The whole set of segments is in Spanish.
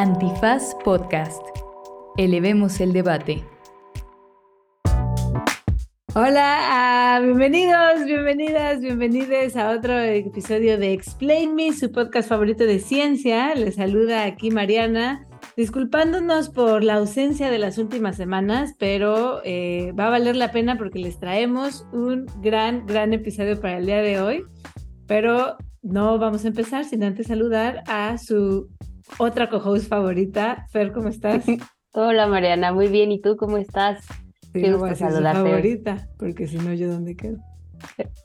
Antifaz Podcast. Elevemos el debate. Hola, ah, bienvenidos, bienvenidas, bienvenidos a otro episodio de Explain Me, su podcast favorito de ciencia. Les saluda aquí Mariana, disculpándonos por la ausencia de las últimas semanas, pero eh, va a valer la pena porque les traemos un gran, gran episodio para el día de hoy. Pero no vamos a empezar sin antes saludar a su otra co-host favorita. Fer, ¿cómo estás? Hola Mariana, muy bien. ¿Y tú cómo estás? Sí, Qué gusto saludarte. favorita, porque si no, ¿yo dónde quedo?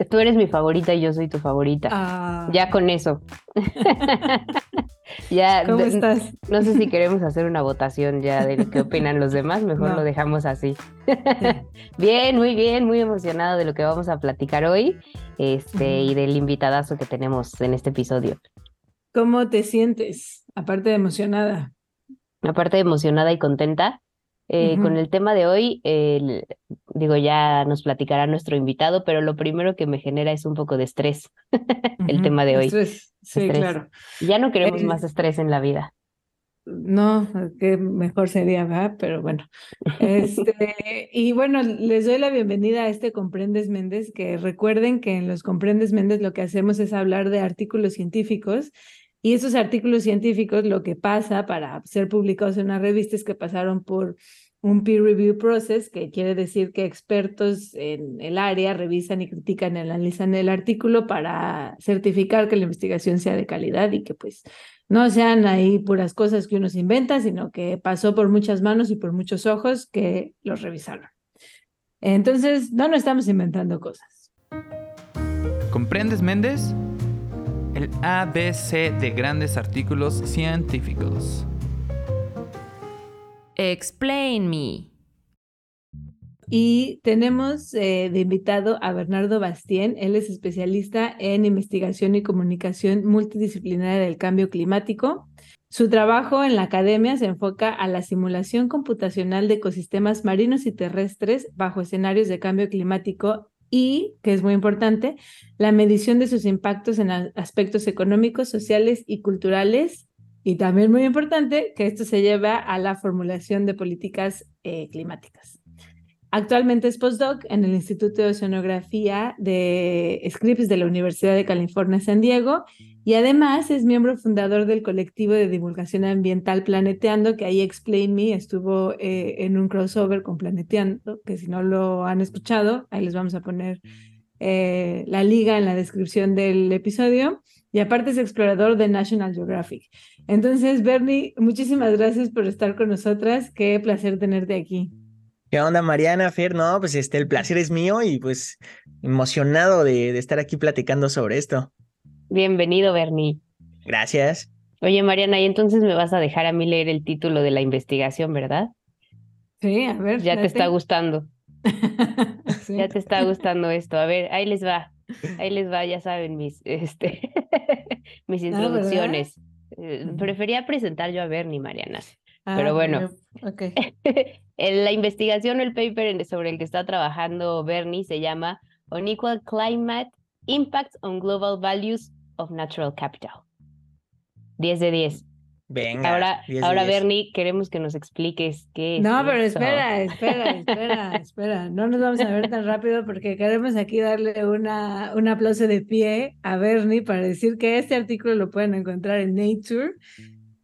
Tú eres mi favorita y yo soy tu favorita. Ah. Ya con eso. ya, ¿Cómo estás? No sé si queremos hacer una votación ya de lo que opinan los demás, mejor lo dejamos así. bien, muy bien, muy emocionado de lo que vamos a platicar hoy este, y del invitadazo que tenemos en este episodio. ¿Cómo te sientes? Aparte de emocionada. Aparte de emocionada y contenta, eh, con el tema de hoy, digo, ya nos platicará nuestro invitado, pero lo primero que me genera es un poco de estrés, el tema de hoy. Sí, claro. Ya no queremos más estrés en la vida. No, que mejor sería, ¿verdad? Pero bueno. Este, y bueno, les doy la bienvenida a este Comprendes Méndez, que recuerden que en los Comprendes Méndez lo que hacemos es hablar de artículos científicos y esos artículos científicos, lo que pasa para ser publicados en una revista es que pasaron por un peer review process, que quiere decir que expertos en el área revisan y critican y analizan el artículo para certificar que la investigación sea de calidad y que pues no sean ahí puras cosas que uno se inventa, sino que pasó por muchas manos y por muchos ojos que los revisaron. Entonces, no nos estamos inventando cosas. ¿Comprendes, Méndez? El ABC de grandes artículos científicos. Explain me. Y tenemos eh, de invitado a Bernardo Bastien. Él es especialista en investigación y comunicación multidisciplinaria del cambio climático. Su trabajo en la academia se enfoca a la simulación computacional de ecosistemas marinos y terrestres bajo escenarios de cambio climático y, que es muy importante, la medición de sus impactos en aspectos económicos, sociales y culturales. Y también muy importante que esto se lleva a la formulación de políticas eh, climáticas. Actualmente es postdoc en el Instituto de Oceanografía de Scripps de la Universidad de California, San Diego, y además es miembro fundador del colectivo de divulgación ambiental Planeteando, que ahí Explain Me estuvo eh, en un crossover con Planeteando, que si no lo han escuchado, ahí les vamos a poner eh, la liga en la descripción del episodio. Y aparte es explorador de National Geographic. Entonces, Bernie, muchísimas gracias por estar con nosotras. Qué placer tenerte aquí. ¿Qué onda, Mariana, Fer? No, pues este, el placer es mío y pues emocionado de, de estar aquí platicando sobre esto. Bienvenido, Bernie. Gracias. Oye, Mariana, y entonces me vas a dejar a mí leer el título de la investigación, ¿verdad? Sí, a ver. Ya te está gustando. Ya te está gustando esto. A ver, ahí les va. Ahí les va, ya saben, mis, este, mis ah, introducciones. Eh, prefería presentar yo a Bernie, Mariana. Pero ah, bueno, okay. la investigación o el paper sobre el que está trabajando Bernie se llama Unequal Climate Impacts on Global Values of Natural Capital. 10 de 10. Venga. Ahora, ahora Bernie, queremos que nos expliques qué es. No, pero espera, espera, espera, espera. No nos vamos a ver tan rápido porque queremos aquí darle una, un aplauso de pie a Bernie para decir que este artículo lo pueden encontrar en Nature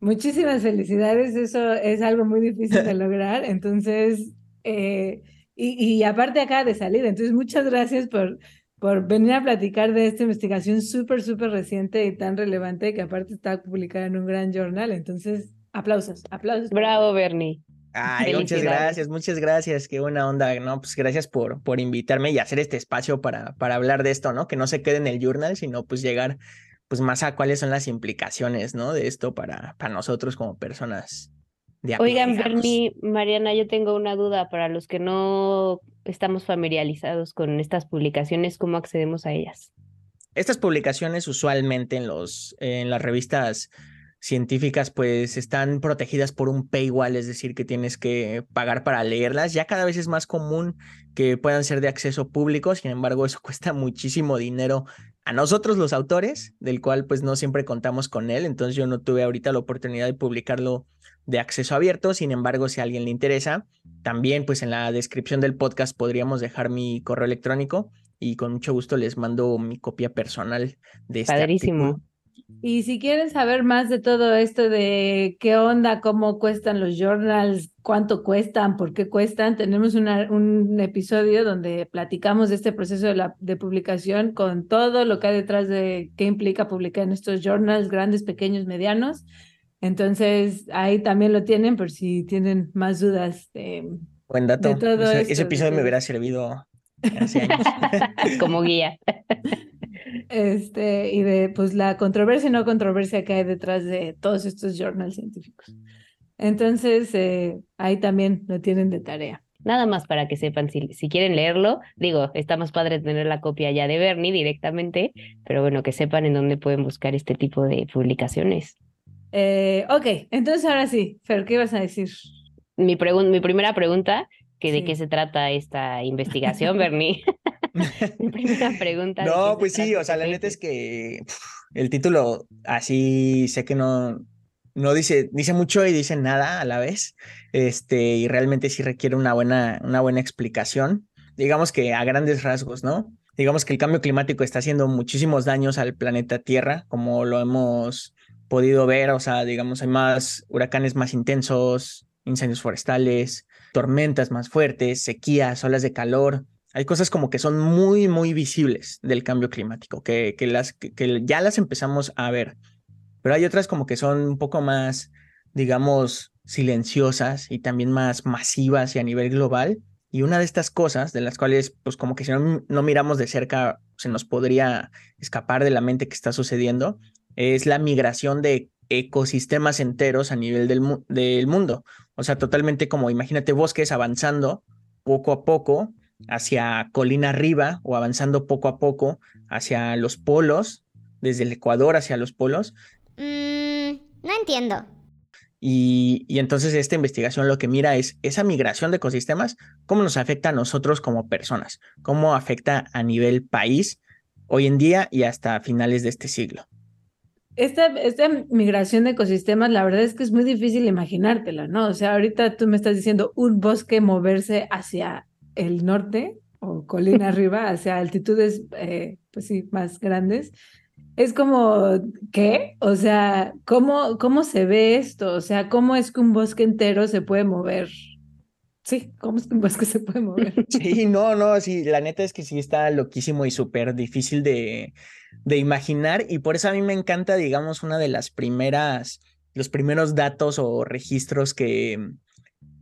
Muchísimas felicidades, eso es algo muy difícil de lograr, entonces, eh, y, aparte acaba de salir, entonces muchas gracias por, por venir a platicar de esta investigación súper, súper reciente y tan relevante que aparte está publicada en un gran journal, entonces, aplausos, aplausos. Bravo, Bernie. Ay, muchas gracias, muchas gracias, qué buena onda, ¿no? Pues gracias por, por invitarme y hacer este espacio para, para hablar de esto, ¿no? Que no se quede en el journal, sino pues llegar pues más a cuáles son las implicaciones, ¿no? De esto para, para nosotros como personas. De Oigan, Bernie, Mariana, yo tengo una duda para los que no estamos familiarizados con estas publicaciones, ¿cómo accedemos a ellas? Estas publicaciones usualmente en los en las revistas científicas pues están protegidas por un paywall, es decir, que tienes que pagar para leerlas. Ya cada vez es más común que puedan ser de acceso público, sin embargo, eso cuesta muchísimo dinero a nosotros los autores, del cual pues no siempre contamos con él, entonces yo no tuve ahorita la oportunidad de publicarlo de acceso abierto. Sin embargo, si a alguien le interesa, también pues en la descripción del podcast podríamos dejar mi correo electrónico y con mucho gusto les mando mi copia personal de este Padrísimo. Y si quieren saber más de todo esto de qué onda, cómo cuestan los journals, cuánto cuestan, por qué cuestan, tenemos un episodio donde platicamos de este proceso de, la, de publicación con todo lo que hay detrás de qué implica publicar en estos journals, grandes, pequeños, medianos. Entonces, ahí también lo tienen por si tienen más dudas. De, Buen dato. ese, episodio me hubiera servido hace años. Como guía. Este, y de pues la controversia y no controversia que hay detrás de todos estos journals científicos. Entonces, eh, ahí también lo tienen de tarea. Nada más para que sepan, si, si quieren leerlo, digo, está más padre tener la copia ya de Bernie directamente, pero bueno, que sepan en dónde pueden buscar este tipo de publicaciones. Eh, ok, entonces ahora sí, Fer, ¿qué ibas a decir? Mi, mi primera pregunta, que de qué se trata esta investigación, Bernie. Mi primera pregunta. No, pues sí, o sea, la neta es que el título así sé que no, no dice, dice mucho y dice nada a la vez. Este, y realmente sí requiere una buena, una buena explicación. Digamos que a grandes rasgos, ¿no? Digamos que el cambio climático está haciendo muchísimos daños al planeta Tierra, como lo hemos podido ver, o sea, digamos, hay más huracanes más intensos, incendios forestales, tormentas más fuertes, sequías, olas de calor. Hay cosas como que son muy, muy visibles del cambio climático, que, que, las, que, ya las empezamos a ver. Pero hay otras como que son un poco más, digamos, silenciosas y también más masivas y a nivel global. Y una de estas cosas, de las cuales, pues como que si no, no miramos de cerca, se nos podría escapar de la mente que está sucediendo, es la migración de ecosistemas enteros a nivel del, del mundo. O sea, totalmente como, imagínate bosques avanzando poco a poco hacia colina arriba o avanzando poco a poco hacia los polos, desde el Ecuador hacia los polos. Mm, no entiendo. Y, y, entonces esta investigación lo que mira es esa migración de ecosistemas, cómo nos afecta a nosotros como personas, cómo afecta a nivel país hoy en día y hasta finales de este siglo. Esta, esta migración de ecosistemas, la verdad es que es muy difícil imaginártela, ¿no? O sea, ahorita tú me estás diciendo un bosque moverse hacia el norte o colina arriba, hacia altitudes, eh, pues sí, más grandes. Es como, ¿qué? O sea, ¿cómo, ¿cómo se ve esto? O sea, ¿cómo es que un bosque entero se puede mover? Sí, ¿cómo es que un bosque se puede mover? Sí, no, no, sí, la neta es que sí está loquísimo y súper difícil de, de imaginar y por eso a mí me encanta, digamos, una de las primeras, los primeros datos o registros que,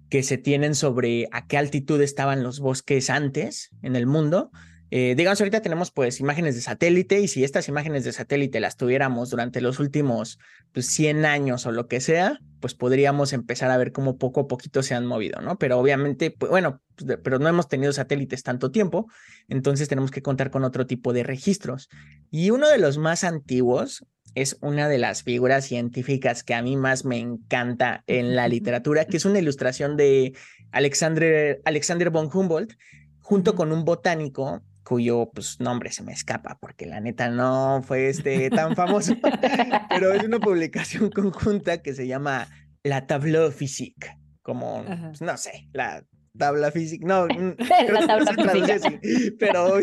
que se tienen sobre a qué altitud estaban los bosques antes en el mundo. Eh, digamos, ahorita tenemos pues imágenes de satélite y si estas imágenes de satélite las tuviéramos durante los últimos pues, 100 años o lo que sea, pues podríamos empezar a ver cómo poco a poquito se han movido, ¿no? Pero obviamente, pues, bueno, pues, pero no hemos tenido satélites tanto tiempo, entonces tenemos que contar con otro tipo de registros. Y uno de los más antiguos es una de las figuras científicas que a mí más me encanta en la literatura, que es una ilustración de Alexander, Alexander von Humboldt, junto con un botánico cuyo pues, nombre se me escapa porque la neta no fue este, tan famoso, pero es una publicación conjunta que se llama La Tableau Physique, como, pues, no sé, la tabla física, no, la tabla física. pero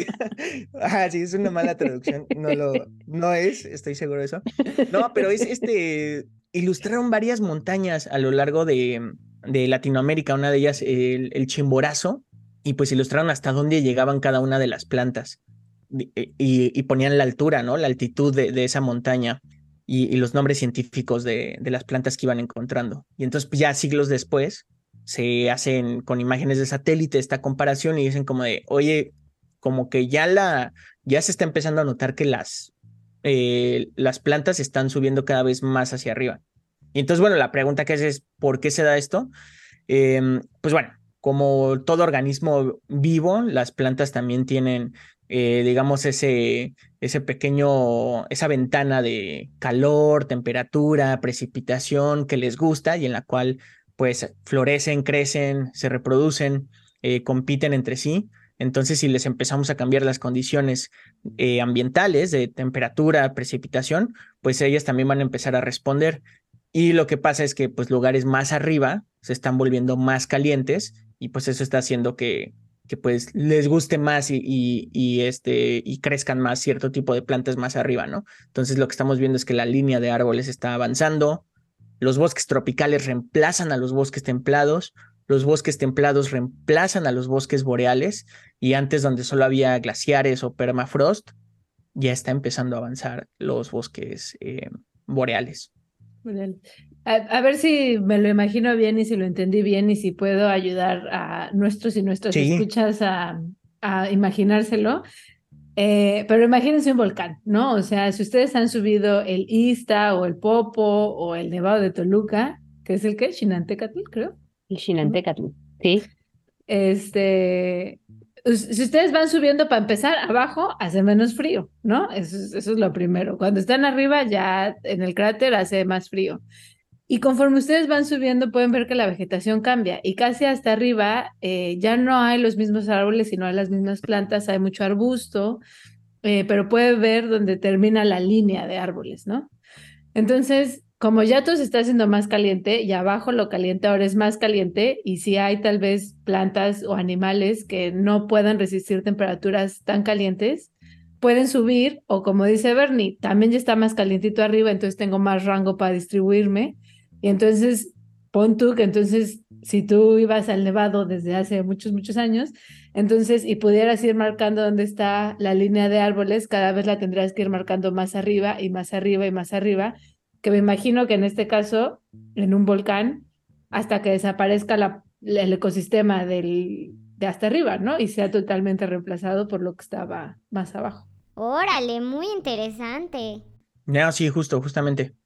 ah, sí, es una mala traducción, no lo, no es, estoy seguro de eso. No, pero es este, ilustraron varias montañas a lo largo de, de Latinoamérica, una de ellas el, el Chimborazo, y pues ilustraron hasta dónde llegaban cada una de las plantas y, y, ponían la altura, ¿no? La altitud de, esa montaña y, los nombres científicos de, las plantas que iban encontrando. Y entonces pues ya siglos después se hacen con imágenes de satélite esta comparación y dicen como de, oye, como que ya la, ya se está empezando a notar que las, eh, las plantas están subiendo cada vez más hacia arriba. Y entonces, bueno, la pregunta que es es, ¿por qué se da esto? Eh, pues bueno, como todo organismo vivo, las plantas también tienen, eh, digamos, ese, ese pequeño, esa ventana de calor, temperatura, precipitación que les gusta y en la cual pues florecen, crecen, se reproducen, eh, compiten entre sí. Entonces, si les empezamos a cambiar las condiciones eh, ambientales de temperatura, precipitación, pues ellas también van a empezar a responder. Y lo que pasa es que pues lugares más arriba se están volviendo más calientes y pues eso está haciendo que, que pues les guste más y, y, este, y crezcan más cierto tipo de plantas más arriba, ¿no? Entonces lo que estamos viendo es que la línea de árboles está avanzando, los bosques tropicales reemplazan a los bosques templados, los bosques templados reemplazan a los bosques boreales y antes donde solo había glaciares o permafrost, ya está empezando a avanzar los bosques eh, boreales. A, ver si me lo imagino bien y si lo entendí bien y si puedo ayudar a nuestros y nuestras escuchas a, a imaginárselo. Eh, pero imagínense un volcán, ¿no? O sea, si ustedes han subido el Ista o el Popo o el Nevado de Toluca, que es el que, Chinantecatl, creo. El Chinantecatl, sí. Este, si ustedes van subiendo para empezar, abajo hace menos frío, ¿no? Eso, eso es lo primero. Cuando están arriba, ya en el cráter hace más frío. Y conforme ustedes van subiendo, pueden ver que la vegetación cambia y casi hasta arriba eh, ya no hay los mismos árboles, sino hay las mismas plantas, hay mucho arbusto, eh, pero puede ver donde termina la línea de árboles, ¿no? Entonces, como ya todo se está haciendo más caliente y abajo lo caliente ahora es más caliente y si hay tal vez plantas o animales que no puedan resistir temperaturas tan calientes, pueden subir o como dice Bernie, también ya está más calientito arriba, entonces tengo más rango para distribuirme y entonces, pon tú que entonces, si tú ibas al Nevado desde hace muchos, muchos años, entonces, y pudieras ir marcando dónde está la línea de árboles, cada vez la tendrías que ir marcando más arriba y más arriba y más arriba, que me imagino que en este caso, en un volcán, hasta que desaparezca la, el ecosistema del, de hasta arriba, ¿no? Y sea totalmente reemplazado por lo que estaba más abajo. Órale, muy interesante. No, sí, justo, justamente.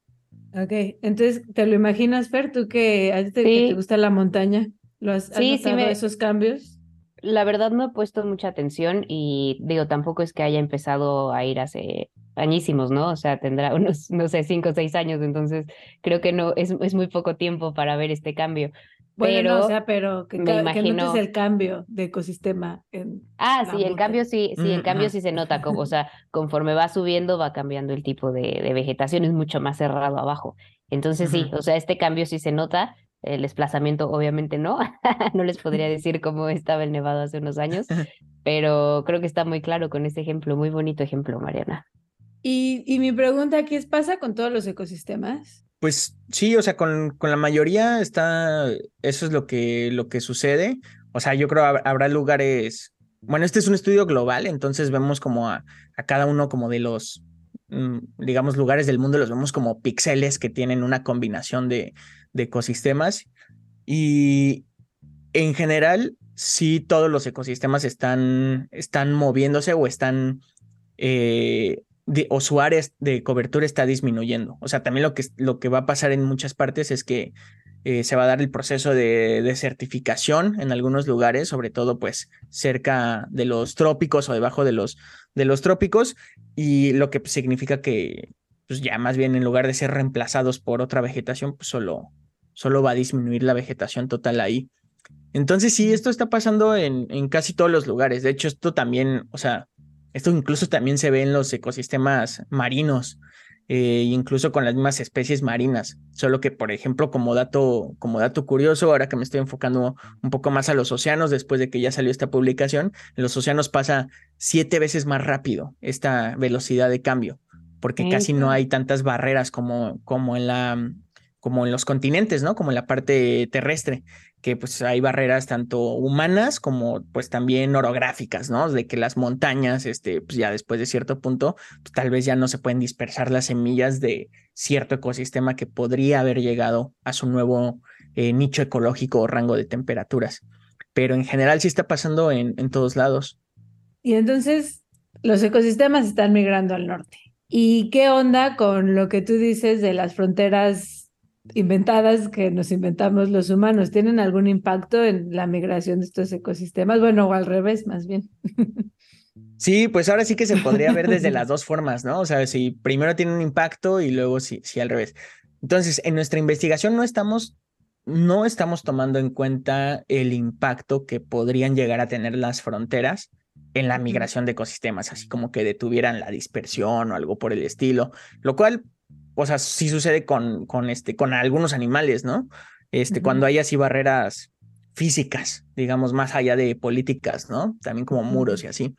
Ok, entonces, ¿te lo imaginas, Fer? ¿Tú que a ti te, gusta la montaña? ¿Lo has, sí, sí esos cambios? La verdad no he puesto mucha atención y digo, tampoco es que haya empezado a ir hace añísimos, ¿no? O sea, tendrá unos, no sé, cinco o seis años, entonces creo que no, es, es muy poco tiempo para ver este cambio. Bueno, pero no, o sea, pero que, me imagino... el cambio de ecosistema. En ah, sí, el cambio sí, sí, el cambio sí se nota, como, o sea, conforme va subiendo va cambiando el tipo de, de vegetación, es mucho más cerrado abajo. Entonces sí, o sea, este cambio sí se nota, el desplazamiento obviamente no, no les podría decir cómo estaba el nevado hace unos años, pero creo que está muy claro con este ejemplo, muy bonito ejemplo, Mariana. Y, y mi pregunta aquí es, ¿pasa con todos los ecosistemas? Pues sí, o sea, con, con la mayoría está, eso es lo que, lo que sucede. O sea, yo creo habrá lugares, bueno, este es un estudio global, entonces vemos como a, a cada uno como de los, mm, digamos, lugares del mundo, los vemos como píxeles que tienen una combinación de, de ecosistemas. Y en general, sí, todos los ecosistemas están, están moviéndose o están eh, o su área de cobertura está disminuyendo. O sea, también lo que, lo que va a pasar en muchas partes es que eh, se va a dar el proceso de desertificación en algunos lugares, sobre todo pues cerca de los trópicos o debajo de los, de los trópicos, y lo que significa que pues ya más bien en lugar de ser reemplazados por otra vegetación, pues solo, solo va a disminuir la vegetación total ahí. Entonces sí, esto está pasando en, en casi todos los lugares. De hecho, esto también, o sea, esto incluso también se ve en los ecosistemas marinos, eh, incluso con las mismas especies marinas. Solo que, por ejemplo, como dato, como dato curioso, ahora que me estoy enfocando un poco más a los océanos, después de que ya salió esta publicación, en los océanos pasa siete veces más rápido esta velocidad de cambio, porque casi no hay tantas barreras como, como en la como en los continentes, ¿no? Como en la parte terrestre que pues hay barreras tanto humanas como pues también orográficas, ¿no? De que las montañas, este, pues ya después de cierto punto, pues tal vez ya no se pueden dispersar las semillas de cierto ecosistema que podría haber llegado a su nuevo eh, nicho ecológico o rango de temperaturas. Pero en general sí está pasando en, en todos lados. Y entonces los ecosistemas están migrando al norte. ¿Y qué onda con lo que tú dices de las fronteras inventadas que nos inventamos los humanos tienen algún impacto en la migración de estos ecosistemas, bueno, o al revés, más bien. Sí, pues ahora sí que se podría ver desde las dos formas, ¿no? O sea, si primero tiene un impacto y luego sí, sí al revés. Entonces, en nuestra investigación no estamos, no estamos tomando en cuenta el impacto que podrían llegar a tener las fronteras en la migración de ecosistemas, así como que detuvieran la dispersión o algo por el estilo, lo cual o sea, sí sucede con, con, este, con algunos animales, ¿no? Este, Cuando hay así barreras físicas, digamos, más allá de políticas, ¿no? También como muros y así.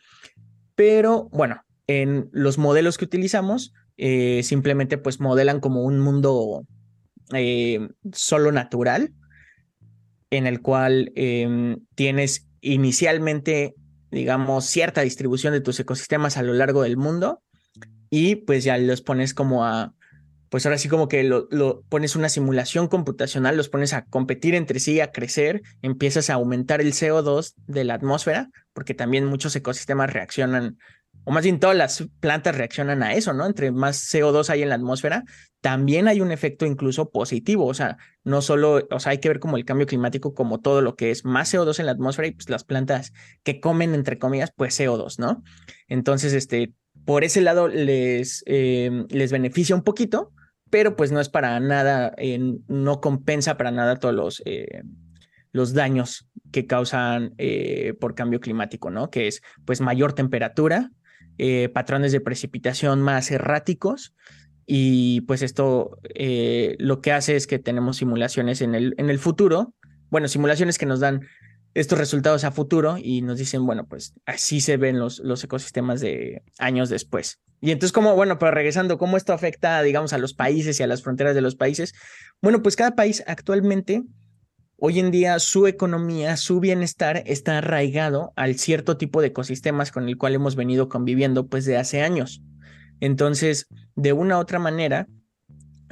Pero bueno, en los modelos que utilizamos, eh, simplemente pues modelan como un mundo eh, solo natural, en el cual em, tienes inicialmente, digamos, cierta distribución de tus ecosistemas a lo largo del mundo y pues ya los pones como a, pues ahora sí como que lo, pones una simulación computacional, los pones a competir entre sí, a crecer, empiezas a aumentar el CO2 de la atmósfera, porque también muchos ecosistemas reaccionan o más bien todas las plantas reaccionan a eso, ¿no? Entre más CO2 hay en la atmósfera, también hay un efecto incluso positivo, o sea, no solo, o sea, hay que ver como el cambio climático como todo lo que es más CO2 en la atmósfera y pues las plantas que comen, entre comillas, pues CO2, ¿no? Entonces, este, por ese lado les, eh, les beneficia un poquito, pero pues no es para nada, eh, no compensa para nada todos los... Eh, los daños que causan por cambio climático, ¿no? Que es pues mayor temperatura, eh, patrones de precipitación más erráticos y pues esto eh, lo que hace es que tenemos simulaciones en el, en el futuro, bueno, simulaciones que nos dan estos resultados a futuro y nos dicen, bueno, pues así se ven los, los ecosistemas de años después. Y entonces, como, bueno, pero regresando, ¿cómo esto afecta, digamos, a los países y a las fronteras de los países? Bueno, pues cada país actualmente hoy en día su economía, su bienestar está arraigado al cierto tipo de ecosistemas con el cual hemos venido conviviendo pues de hace años. Entonces, de una u otra manera,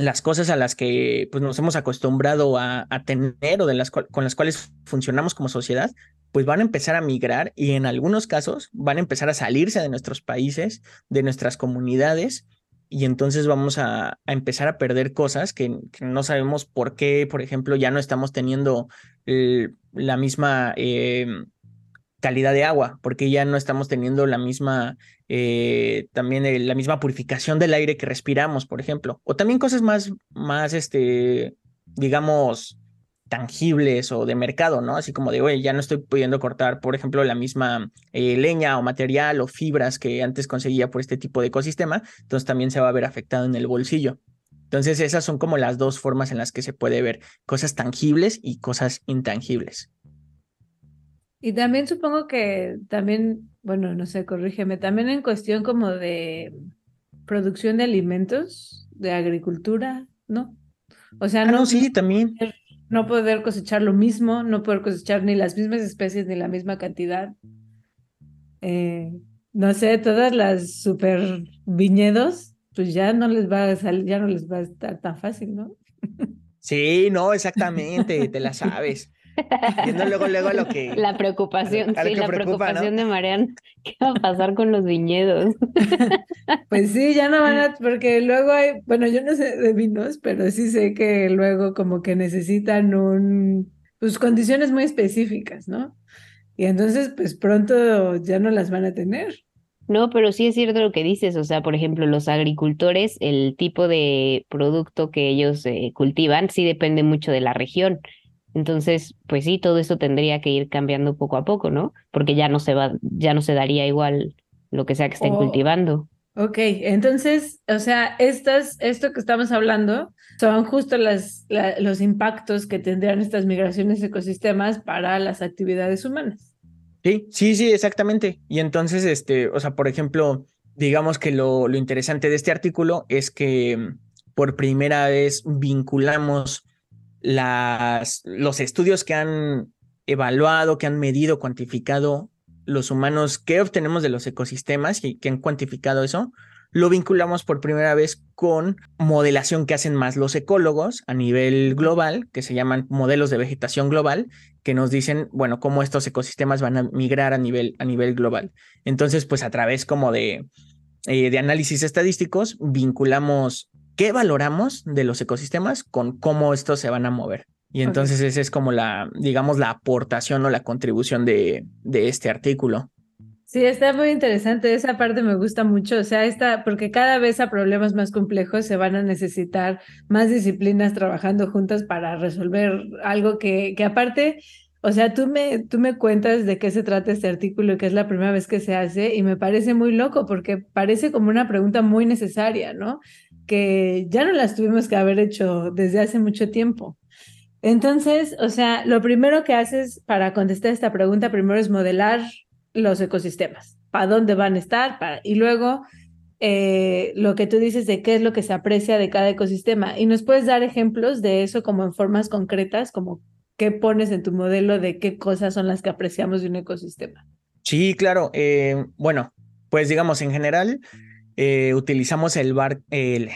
las cosas a las que pues, nos hemos acostumbrado a, tener o de las con las cuales funcionamos como sociedad, pues van a empezar a migrar y en algunos casos van a empezar a salirse de nuestros países, de nuestras comunidades y entonces vamos a, empezar a perder cosas que, no sabemos por qué, por ejemplo, ya no estamos teniendo la misma eh, calidad de agua, porque ya no estamos teniendo la misma, eh, también la misma purificación del aire que respiramos, por ejemplo, o también cosas más, más, este, digamos, tangibles o de mercado, ¿no? Así como de, oye, ya no estoy pudiendo cortar, por ejemplo, la misma eh, leña o material o fibras que antes conseguía por este tipo de ecosistema, entonces también se va a ver afectado en el bolsillo. Entonces esas son como las dos formas en las que se puede ver cosas tangibles y cosas intangibles. Y también supongo que también, bueno, no sé, corrígeme, también en cuestión como de producción de alimentos, de agricultura, ¿no? O sea, ah, no, sí, también no poder cosechar lo mismo, no poder cosechar ni las mismas especies ni la misma cantidad. Eh, no sé, todas las super viñedos, pues ya no les va a salir, ya no les va a estar tan fácil, ¿no? Sí, no, exactamente, te la sabes. Viendo luego, luego lo que. La preocupación, sí, la preocupación de Marian. ¿Qué va a pasar con los viñedos? Pues sí, ya no van a. Porque luego hay. Bueno, yo no sé de vinos, pero sí sé que luego como que necesitan un. Pues condiciones muy específicas, ¿no? Y entonces, pues pronto ya no las van a tener. No, pero sí es cierto lo que dices, o sea, por ejemplo, los agricultores, el tipo de producto que ellos eh, cultivan sí depende mucho de la región. Entonces, pues sí, todo eso tendría que ir cambiando poco a poco, ¿no? Porque ya no se va, ya no se daría igual lo que sea que estén oh, cultivando. Ok, entonces, o sea, estas, esto que estamos hablando son justo las, los impactos que tendrían estas migraciones ecosistemas para las actividades humanas. Sí, sí, sí, exactamente. Y entonces, este, o sea, por ejemplo, digamos que lo, lo interesante de este artículo es que mm, por primera vez vinculamos los estudios que han evaluado, que han medido, cuantificado los humanos, qué obtenemos de los ecosistemas y que han cuantificado eso, lo vinculamos por primera vez con modelación que hacen más los ecólogos a nivel global, que se llaman modelos de vegetación global, que nos dicen, bueno, cómo estos ecosistemas van a migrar a nivel, a nivel global. Entonces, pues a través como de, eh, de análisis estadísticos, vinculamos qué valoramos de los ecosistemas con cómo estos se van a mover. Y entonces esa es como la, digamos, la aportación o la contribución de, de este artículo. Sí, está muy interesante. Esa parte me gusta mucho. O sea, esta, porque cada vez a problemas más complejos se van a necesitar más disciplinas trabajando juntas para resolver algo que, que aparte, o sea, tú me, tú me cuentas de qué se trata este artículo, que es la primera vez que se hace, y me parece muy loco porque parece como una pregunta muy necesaria, ¿no? Que ya no las tuvimos que haber hecho desde hace mucho tiempo. Entonces, o sea, lo primero que haces para contestar esta pregunta, primero es modelar los ecosistemas, para dónde van a estar, para, y luego eh, lo que tú dices de qué es lo que se aprecia de cada ecosistema. Y nos puedes dar ejemplos de eso como en formas concretas, como qué pones en tu modelo de qué cosas son las que apreciamos de un ecosistema. Sí, claro. Eh, bueno, pues digamos, en general, eh, utilizamos el, bar, el,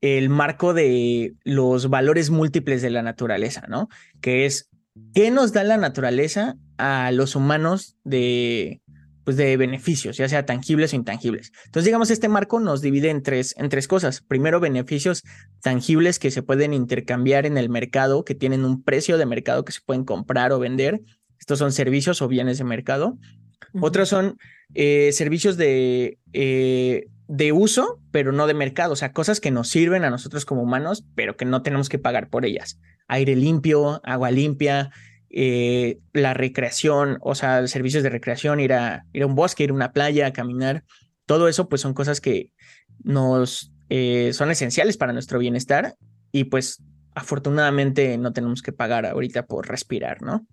el marco de los valores múltiples de la naturaleza, ¿no? Que es, ¿qué nos da la naturaleza a los humanos de, pues de beneficios, ya sea tangibles o intangibles. Entonces, digamos, este marco nos divide en tres, en tres cosas. Primero, beneficios tangibles que se pueden intercambiar en el mercado, que tienen un precio de mercado que se pueden comprar o vender. Estos son servicios o bienes de mercado. Otros son eh, servicios de, eh, de uso, pero no de mercado, o sea, cosas que nos sirven a nosotros como humanos, pero que no tenemos que pagar por ellas. Aire limpio, agua limpia, eh, la recreación, o sea, servicios de recreación, ir a, ir a un bosque, ir a una playa, caminar, todo eso pues son cosas que nos eh, son esenciales para nuestro bienestar y pues afortunadamente no tenemos que pagar ahorita por respirar, ¿no?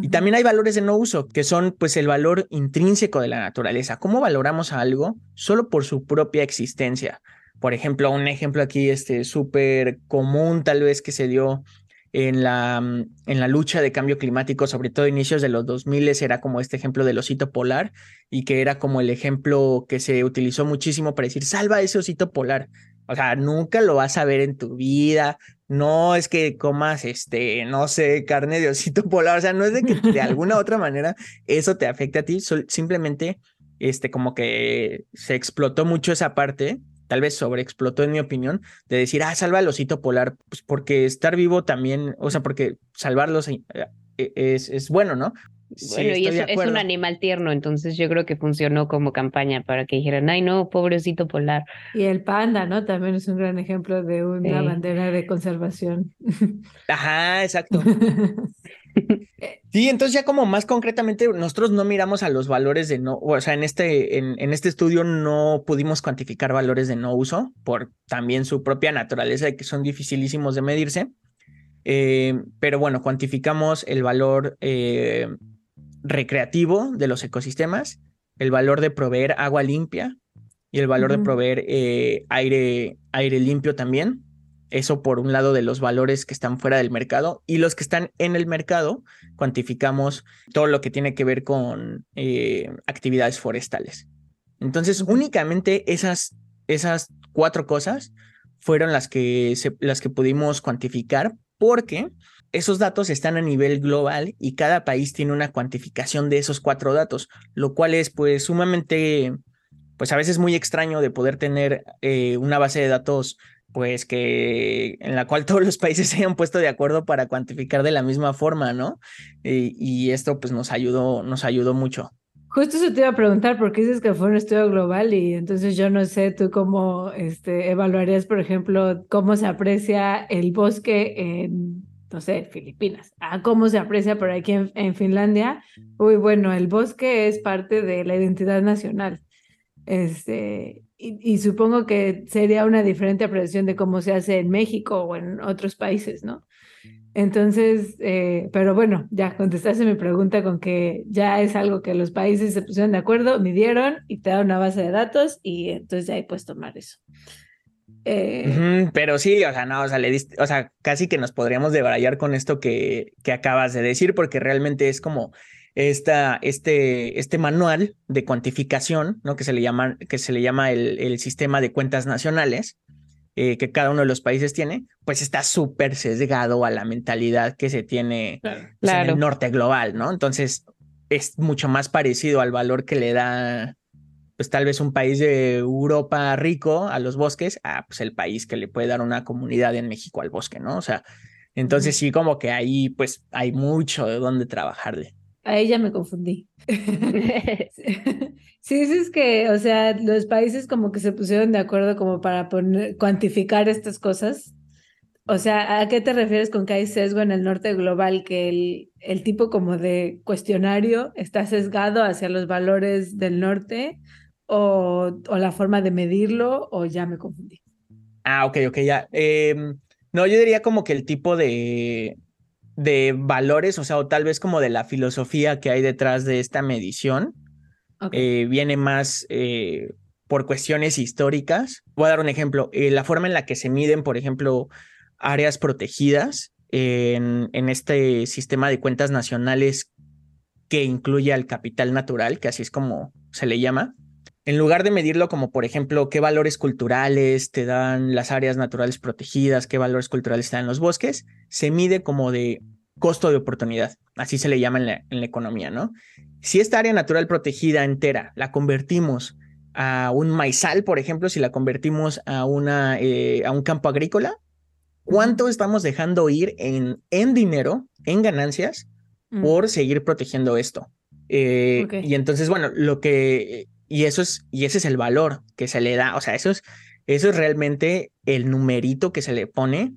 Y también hay valores de no uso, que son pues el valor intrínseco de la naturaleza. ¿Cómo valoramos a algo solo por su propia existencia? Por ejemplo, un ejemplo aquí este súper común tal vez que se dio en la, mm, en la lucha de cambio climático, sobre todo a inicios de los 2000, era como este ejemplo del osito polar y que era como el ejemplo que se utilizó muchísimo para decir, salva ese osito polar. O sea, nunca lo vas a ver en tu vida. No es que comas, este, no sé, carne de osito polar. O sea, no es de que de alguna otra manera eso te afecte a ti. Simplemente, este, como que se explotó mucho esa parte tal vez sobreexplotó en mi opinión, de decir, ah, salva al osito polar, pues porque estar vivo también, o sea, porque salvarlos eh, eh, es, es bueno, ¿no? Bueno, y es, un animal tierno, entonces yo creo que funcionó como campaña para que dijeran, ay no, pobrecito polar. Y el panda, ¿no? También es un gran ejemplo de una bandera de conservación. Ajá, exacto. Sí, entonces ya como más concretamente, nosotros no miramos a los valores de no, o sea, en este, en, en, este estudio no pudimos cuantificar valores de no uso por también su propia naturaleza de que son dificilísimos de medirse. Eh, pero bueno, cuantificamos el valor eh, recreativo de los ecosistemas, el valor de proveer agua limpia y el valor de proveer eh, aire, aire limpio también. Eso por un lado de los valores que están fuera del mercado y los que están en el mercado, cuantificamos todo lo que tiene que ver con eh, actividades forestales. Entonces, únicamente esas, esas cuatro cosas fueron las que, las que pudimos cuantificar porque esos datos están a nivel global y cada país tiene una cuantificación de esos cuatro datos, lo cual es pues sumamente, pues a veces muy extraño de poder tener eh, una base de datos pues que en la cual todos los países se hayan puesto de acuerdo para cuantificar de la misma forma, ¿no? Y, esto pues nos ayudó, nos ayudó mucho. Justo eso te iba a preguntar, porque dices que fue un estudio global y entonces yo no sé tú cómo este, evaluarías, por ejemplo, cómo se aprecia el bosque en, no sé, Filipinas, a cómo se aprecia por aquí en, Finlandia. Uy, bueno, el bosque es parte de la identidad nacional. Este, y, supongo que sería una diferente apreciación de cómo se hace en México o en otros países, ¿no? Entonces, eh, pero bueno, ya contestaste mi pregunta con que ya es algo que los países se pusieron de acuerdo, midieron y te da una base de datos y entonces ya ahí puedes tomar eso. Eh, pero sí, o sea, no, o sea, le o sea, casi que nos podríamos debrayar con esto que, que acabas de decir, porque realmente es como esta, este, este manual de cuantificación, ¿no? que se le llama, que se le llama el, el sistema de cuentas nacionales, eh, que cada uno de los países tiene, pues está súper sesgado a la mentalidad que se tiene pues, en el norte global, ¿no? Entonces es mucho más parecido al valor que le da, pues tal vez un país de Europa rico a los bosques, a pues el país que le puede dar una comunidad en México al bosque, ¿no? O sea, entonces sí, como que ahí pues hay mucho de dónde trabajarle. Ahí ya me confundí. sí, es que, o sea, los países como que se pusieron de acuerdo como para poner, cuantificar estas cosas. O sea, ¿a qué te refieres con que hay sesgo en el norte global? Que el, el tipo como de cuestionario está sesgado hacia los valores del norte o, o la forma de medirlo o ya me confundí. Ah, ok, ok, ya. Em, no, yo diría como que el tipo de, de valores, o sea, o tal vez como de la filosofía que hay detrás de esta medición, eh, viene más eh, por cuestiones históricas. Voy a dar un ejemplo. Eh, la forma en la que se miden, por ejemplo, áreas protegidas en, en este sistema de cuentas nacionales que incluye al capital natural, que así es como se le llama, en lugar de medirlo como, por ejemplo, qué valores culturales te dan las áreas naturales protegidas, qué valores culturales te dan los bosques, se mide como de costo de oportunidad, así se le llama en la, economía, ¿no? Si esta área natural protegida entera la convertimos a un maizal, por ejemplo, si la convertimos a, una, eh, a un campo agrícola, ¿cuánto estamos dejando ir en, en dinero, en ganancias, mm. por seguir protegiendo esto? Eh, y entonces, bueno, lo que y eso es, y ese es el valor que se le da. O sea, eso es, eso es realmente el numerito que se le pone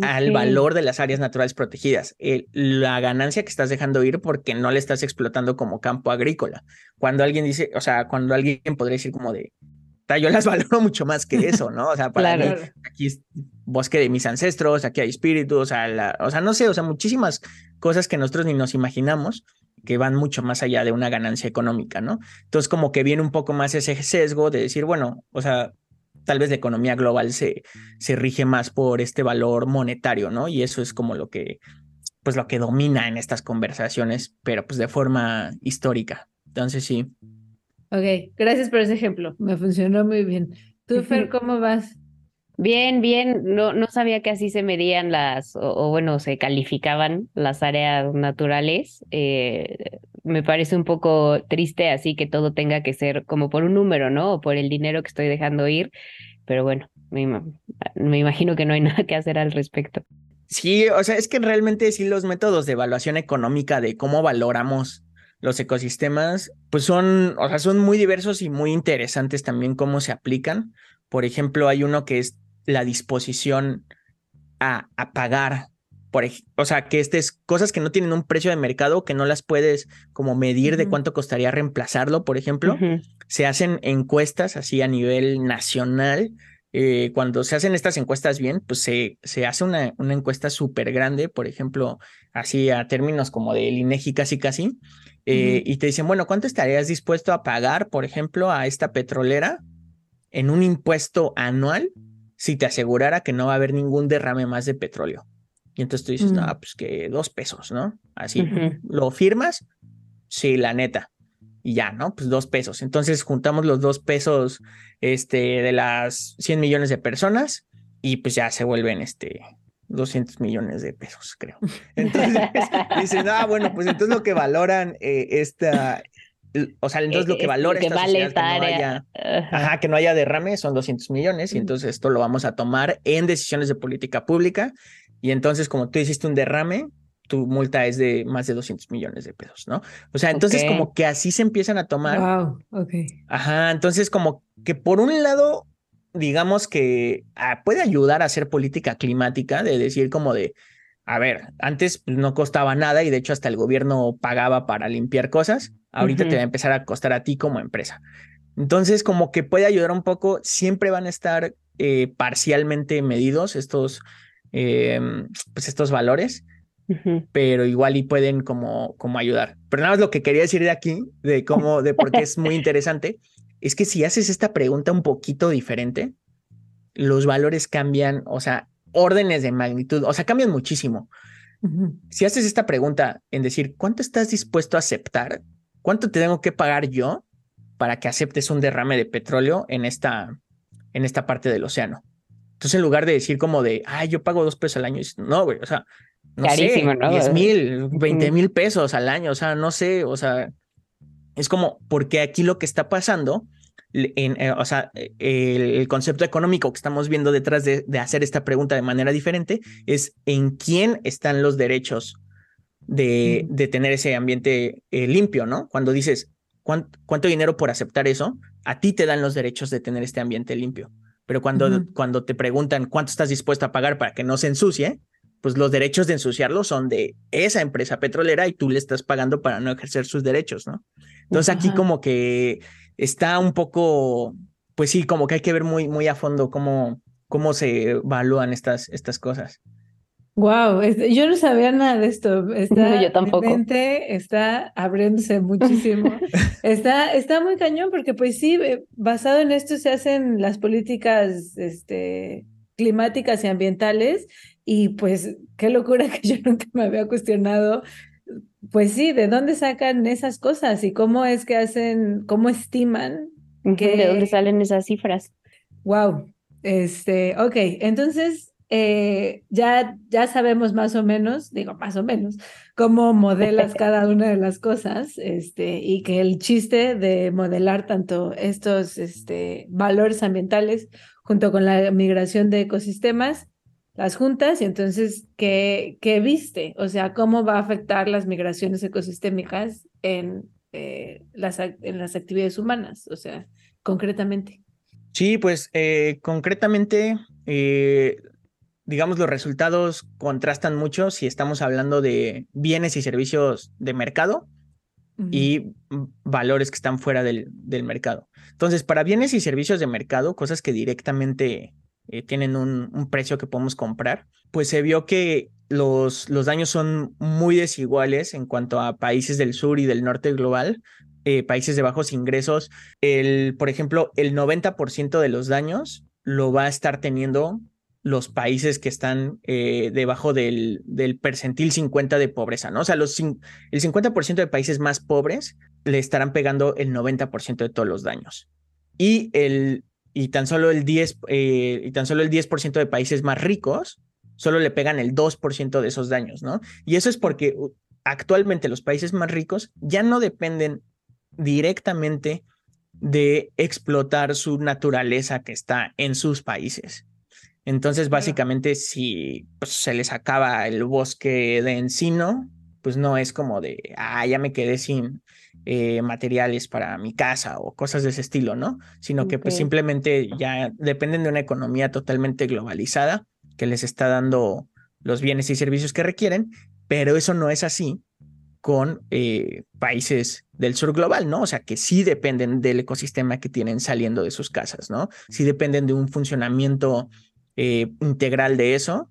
al valor de las áreas naturales protegidas. la ganancia que estás dejando ir porque no le estás explotando como campo agrícola. Cuando alguien dice, o sea, cuando alguien podría decir como de, yo las valoro mucho más que eso, ¿no? O sea, para mí, aquí es bosque de mis ancestros, aquí hay espíritu, o sea, o sea, no sé, o sea, muchísimas cosas que nosotros ni nos imaginamos que van mucho más allá de una ganancia económica, ¿no? Entonces, como que viene un poco más ese sesgo de decir, bueno, o sea, tal vez la economía global se, se rige más por este valor monetario, ¿no? Y eso es como lo que, pues lo que domina en estas conversaciones, pero pues de forma histórica. Entonces, sí. Ok, gracias por ese ejemplo, me funcionó muy bien. ¿Tú, Fer, cómo vas? Bien, bien, no, no sabía que así se medían las, o, bueno, se calificaban las áreas naturales. Eh, me parece un poco triste así que todo tenga que ser como por un número, ¿no? O por el dinero que estoy dejando ir. Pero bueno, me, me imagino que no hay nada que hacer al respecto. Sí, o sea, es que realmente sí los métodos de evaluación económica de cómo valoramos los ecosistemas, pues son, o sea, son muy diversos y muy interesantes también cómo se aplican. Por ejemplo, hay uno que es la disposición a, a pagar por, o sea, que estés cosas que no tienen un precio de mercado, que no las puedes como medir de cuánto costaría reemplazarlo, por ejemplo, se hacen encuestas así a nivel nacional. Eh, cuando se hacen estas encuestas bien, pues se, se hace una, una encuesta súper grande, por ejemplo, así a términos como del INEGI casi casi, eh, y te dicen, bueno, ¿cuánto estarías dispuesto a pagar, por ejemplo, a esta petrolera en un impuesto anual si te asegurara que no va a haber ningún derrame más de petróleo. Y entonces tú dices, no, mm. pues que dos pesos, ¿no? Así, ¿lo firmas? Sí, la neta. Y ya, ¿no? Pues dos pesos. Entonces juntamos los dos pesos este, de las 100 millones de personas y pues ya se vuelven este, 200 millones de pesos, creo. Entonces dicen, ah, bueno, pues entonces lo que valoran eh, esta, o sea, entonces lo que valora que esta vale que no haya, ajá. que no haya derrame son 200 millones y entonces esto lo vamos a tomar en decisiones de política pública y entonces como tú hiciste un derrame, tu multa es de más de 200 millones de pesos, ¿no? O sea, entonces como que así se empiezan a tomar. Wow, ok. Ajá, entonces como que por un lado, digamos que ah, puede ayudar a hacer política climática, de decir como de, a ver, antes no costaba nada y de hecho hasta el gobierno pagaba para limpiar cosas. Ahorita te va a empezar a costar a ti como empresa. Entonces, como que puede ayudar un poco, siempre van a estar eh, parcialmente medidos estos, em, pues estos valores, pero igual y pueden como, como ayudar. Pero nada más lo que quería decir de aquí, de cómo, de por qué es muy interesante, es que si haces esta pregunta un poquito diferente, los valores cambian, o sea, órdenes de magnitud, o sea, cambian muchísimo. Si haces esta pregunta en decir, ¿cuánto estás dispuesto a aceptar? ¿Cuánto te tengo que pagar yo para que aceptes un derrame de petróleo en esta, en esta parte del océano? Entonces, en lugar de decir como de, ay, yo pago dos pesos al año, no, güey, o sea, no Carísimo, sé, ¿no? 10 mil, 20 mil pesos al año, o sea, no sé, o sea, es como, porque aquí lo que está pasando eh, o sea, eh, el, concepto económico que estamos viendo detrás de, hacer esta pregunta de manera diferente es en quién están los derechos de, de tener ese ambiente eh, limpio, ¿no? Cuando dices, ¿cuánto, dinero por aceptar eso? A ti te dan los derechos de tener este ambiente limpio. Pero cuando, cuando te preguntan cuánto estás dispuesto a pagar para que no se ensucie, pues los derechos de ensuciarlo son de esa empresa petrolera y tú le estás pagando para no ejercer sus derechos, ¿no? Entonces aquí como que está un poco, pues sí, como que hay que ver muy, muy a fondo cómo, cómo se evalúan estas, estas cosas. Wow, yo no sabía nada de esto. Está, yo tampoco. Mi mente está abriéndose muchísimo. está, está muy cañón porque pues sí, eh, basado en esto se hacen las políticas este, climáticas y ambientales y pues qué locura que yo nunca me había cuestionado. Pues sí, ¿de dónde sacan esas cosas y cómo es que hacen, cómo estiman? Que... ¿De dónde salen esas cifras? Wow, este, ok, entonces eh, ya, ya sabemos más o menos, digo más o menos, cómo modelas cada una de las cosas, este, y que el chiste de modelar tanto estos este, valores ambientales junto con la migración de ecosistemas, las juntas, y entonces, ¿qué, qué viste? O sea, ¿cómo va a afectar las migraciones ecosistémicas en, eh, las, en las actividades humanas? O sea, concretamente. Sí, pues eh, concretamente digamos, los resultados contrastan mucho si estamos hablando de bienes y servicios de mercado y valores que están fuera del, del, mercado. Entonces, para bienes y servicios de mercado, cosas que directamente eh, tienen un, un, precio que podemos comprar, pues se vio que los, los daños son muy desiguales en cuanto a países del sur y del norte global. Eh, países de bajos ingresos, el, por ejemplo, el 90% de los daños lo va a estar teniendo los países que están eh, debajo del, del, percentil 50 de pobreza, ¿no? O sea, los, el 50% de países más pobres le estarán pegando el 90% de todos los daños. Y, el, y tan solo el 10%, eh, y tan solo el 10 de países más ricos solo le pegan el 2% de esos daños, ¿no? Y eso es porque actualmente los países más ricos ya no dependen directamente de explotar su naturaleza que está en sus países entonces, básicamente, si pues, se les acaba el bosque de encino, pues no es como de, ah, ya me quedé sin eh, materiales para mi casa o cosas de ese estilo, ¿no? Sino que pues simplemente ya dependen de una economía totalmente globalizada que les está dando los bienes y servicios que requieren, pero eso no es así con eh, países del sur global, ¿no? O sea, que sí dependen del ecosistema que tienen saliendo de sus casas, ¿no? Sí dependen de un funcionamiento eh, integral de eso,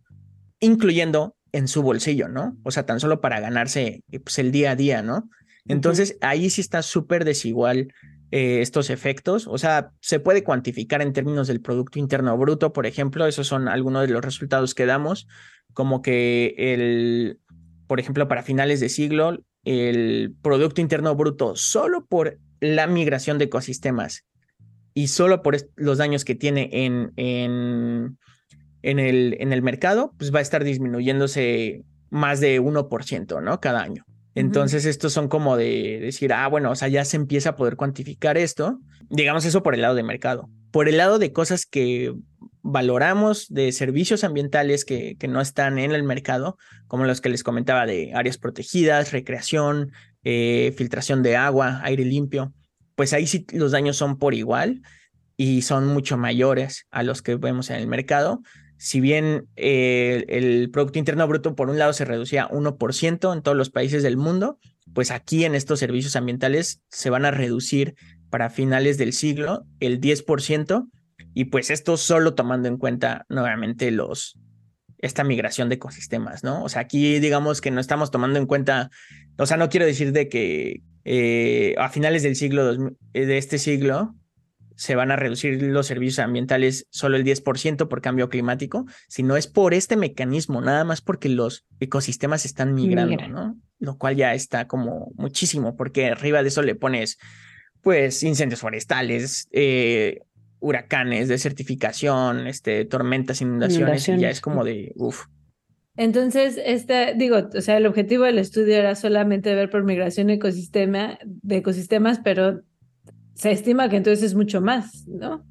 incluyendo en su bolsillo, ¿no? O sea, tan solo para ganarse eh, pues, el día a día, ¿no? Entonces, ahí sí está súper desigual eh, estos efectos. O sea, se puede cuantificar en términos del Producto Interno Bruto, por ejemplo, esos son algunos de los resultados que damos, como que el, por ejemplo, para finales de siglo, el Producto Interno Bruto solo por la migración de ecosistemas y solo por los daños que tiene en, en en el, en el mercado, pues va a estar disminuyéndose más de 1%, ¿no? Cada año. Entonces, estos son como de decir, ah, bueno, o sea, ya se empieza a poder cuantificar esto. Digamos eso por el lado de mercado. Por el lado de cosas que valoramos, de servicios ambientales que, que no están en el mercado, como los que les comentaba de áreas protegidas, recreación, eh, filtración de agua, aire limpio, pues ahí sí los daños son por igual y son mucho mayores a los que vemos en el mercado si bien eh, el Producto Interno Bruto por un lado se reducía 1% en todos los países del mundo, pues aquí en estos servicios ambientales se van a reducir para finales del siglo el 10%, y pues esto solo tomando en cuenta nuevamente los, esta migración de ecosistemas, ¿no? O sea, aquí digamos que no estamos tomando en cuenta, o sea, no quiero decir de que eh, a finales del siglo, de este siglo, se van a reducir los servicios ambientales solo el 10% por cambio climático, sino es por este mecanismo, nada más porque los ecosistemas están migrando, ¿no? Lo cual ya está como muchísimo, porque arriba de eso le pones, pues, incendios forestales, eh, huracanes, desertificación, este, tormentas, inundaciones, y ya es como de, uff. Entonces, este, digo, o sea, el objetivo del estudio era solamente ver por migración ecosistema, de ecosistemas, pero se estima que entonces es mucho más, ¿no?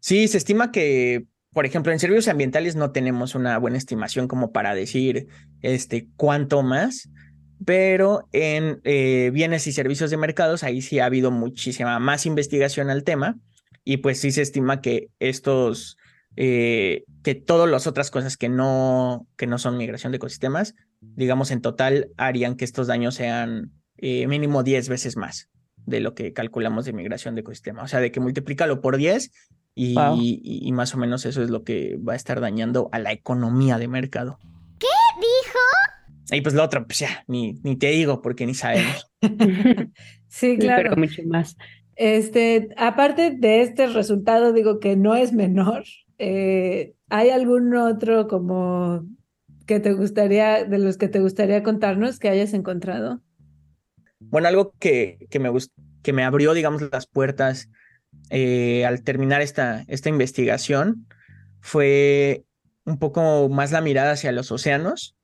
Sí, se estima que, por ejemplo, en servicios ambientales no tenemos una buena estimación como para decir este, cuánto más, pero en eh, bienes y servicios de mercados ahí sí ha habido muchísima más investigación al tema y pues sí se estima que estos, eh, que todas las otras cosas que no, que no son migración de ecosistemas, digamos en total harían que estos daños sean eh, mínimo 10 veces más de lo que calculamos de migración de ecosistema. O sea, de que multiplícalo por 10 Y, y, más o menos eso es lo que va a estar dañando a la economía de mercado. ¿Qué dijo? Y pues lo otro, pues ya, ni, ni te digo porque ni sabemos. sí, claro. Pero mucho más. Este, aparte de este resultado, digo que no es menor. Eh, ¿Hay algún otro como que te gustaría, de los que te gustaría contarnos que hayas encontrado? Bueno, algo que, que, me, que me abrió, digamos, las puertas eh, al terminar esta, esta investigación fue un poco más la mirada hacia los océanos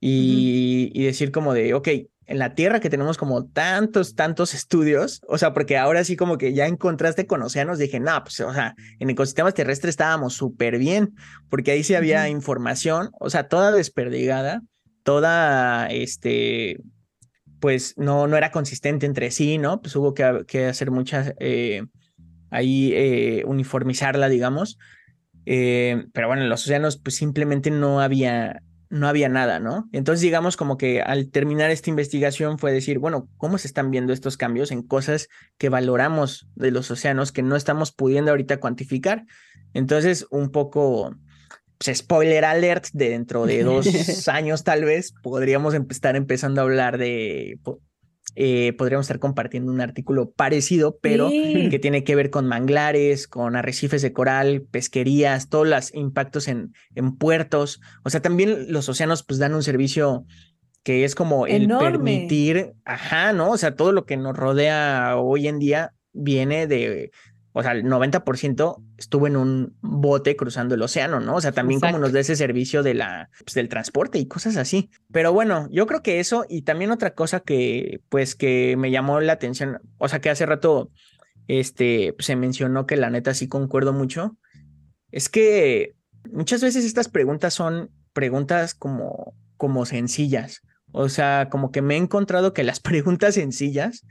y, y, decir como de, ok, en la Tierra que tenemos como tantos, tantos estudios, o sea, porque ahora sí como que ya encontraste con océanos, dije, no, pues, o sea, en ecosistemas terrestres estábamos súper bien, porque ahí sí había información, o sea, toda desperdigada, toda, este, pues no, no era consistente entre sí, ¿no? Pues hubo que, hacer muchas... Eh, ahí eh, uniformizarla, digamos. Eh, pero bueno, en los océanos pues simplemente no había, no había nada, ¿no? Entonces digamos como que al terminar esta investigación fue decir, bueno, ¿cómo se están viendo estos cambios en cosas que valoramos de los océanos que no estamos pudiendo ahorita cuantificar? Entonces un poco... Pues, spoiler alert, de dentro de dos años tal vez podríamos estar empezando a hablar de eh, podríamos estar compartiendo un artículo parecido, pero que tiene que ver con manglares, con arrecifes de coral, pesquerías, todos los impactos en, en puertos. O sea, también los océanos pues dan un servicio que es como el permitir, ajá, ¿no? O sea, todo lo que nos rodea hoy en día viene de o sea, el 90% estuvo en un bote cruzando el océano, ¿no? O sea, también como nos da ese servicio de la, pues, del transporte y cosas así. Pero bueno, yo creo que eso y también otra cosa que, pues, que me llamó la atención, o sea, que hace rato, este, se mencionó que la neta sí concuerdo mucho, es que muchas veces estas preguntas son preguntas como, como sencillas. O sea, como que me he encontrado que las preguntas sencillas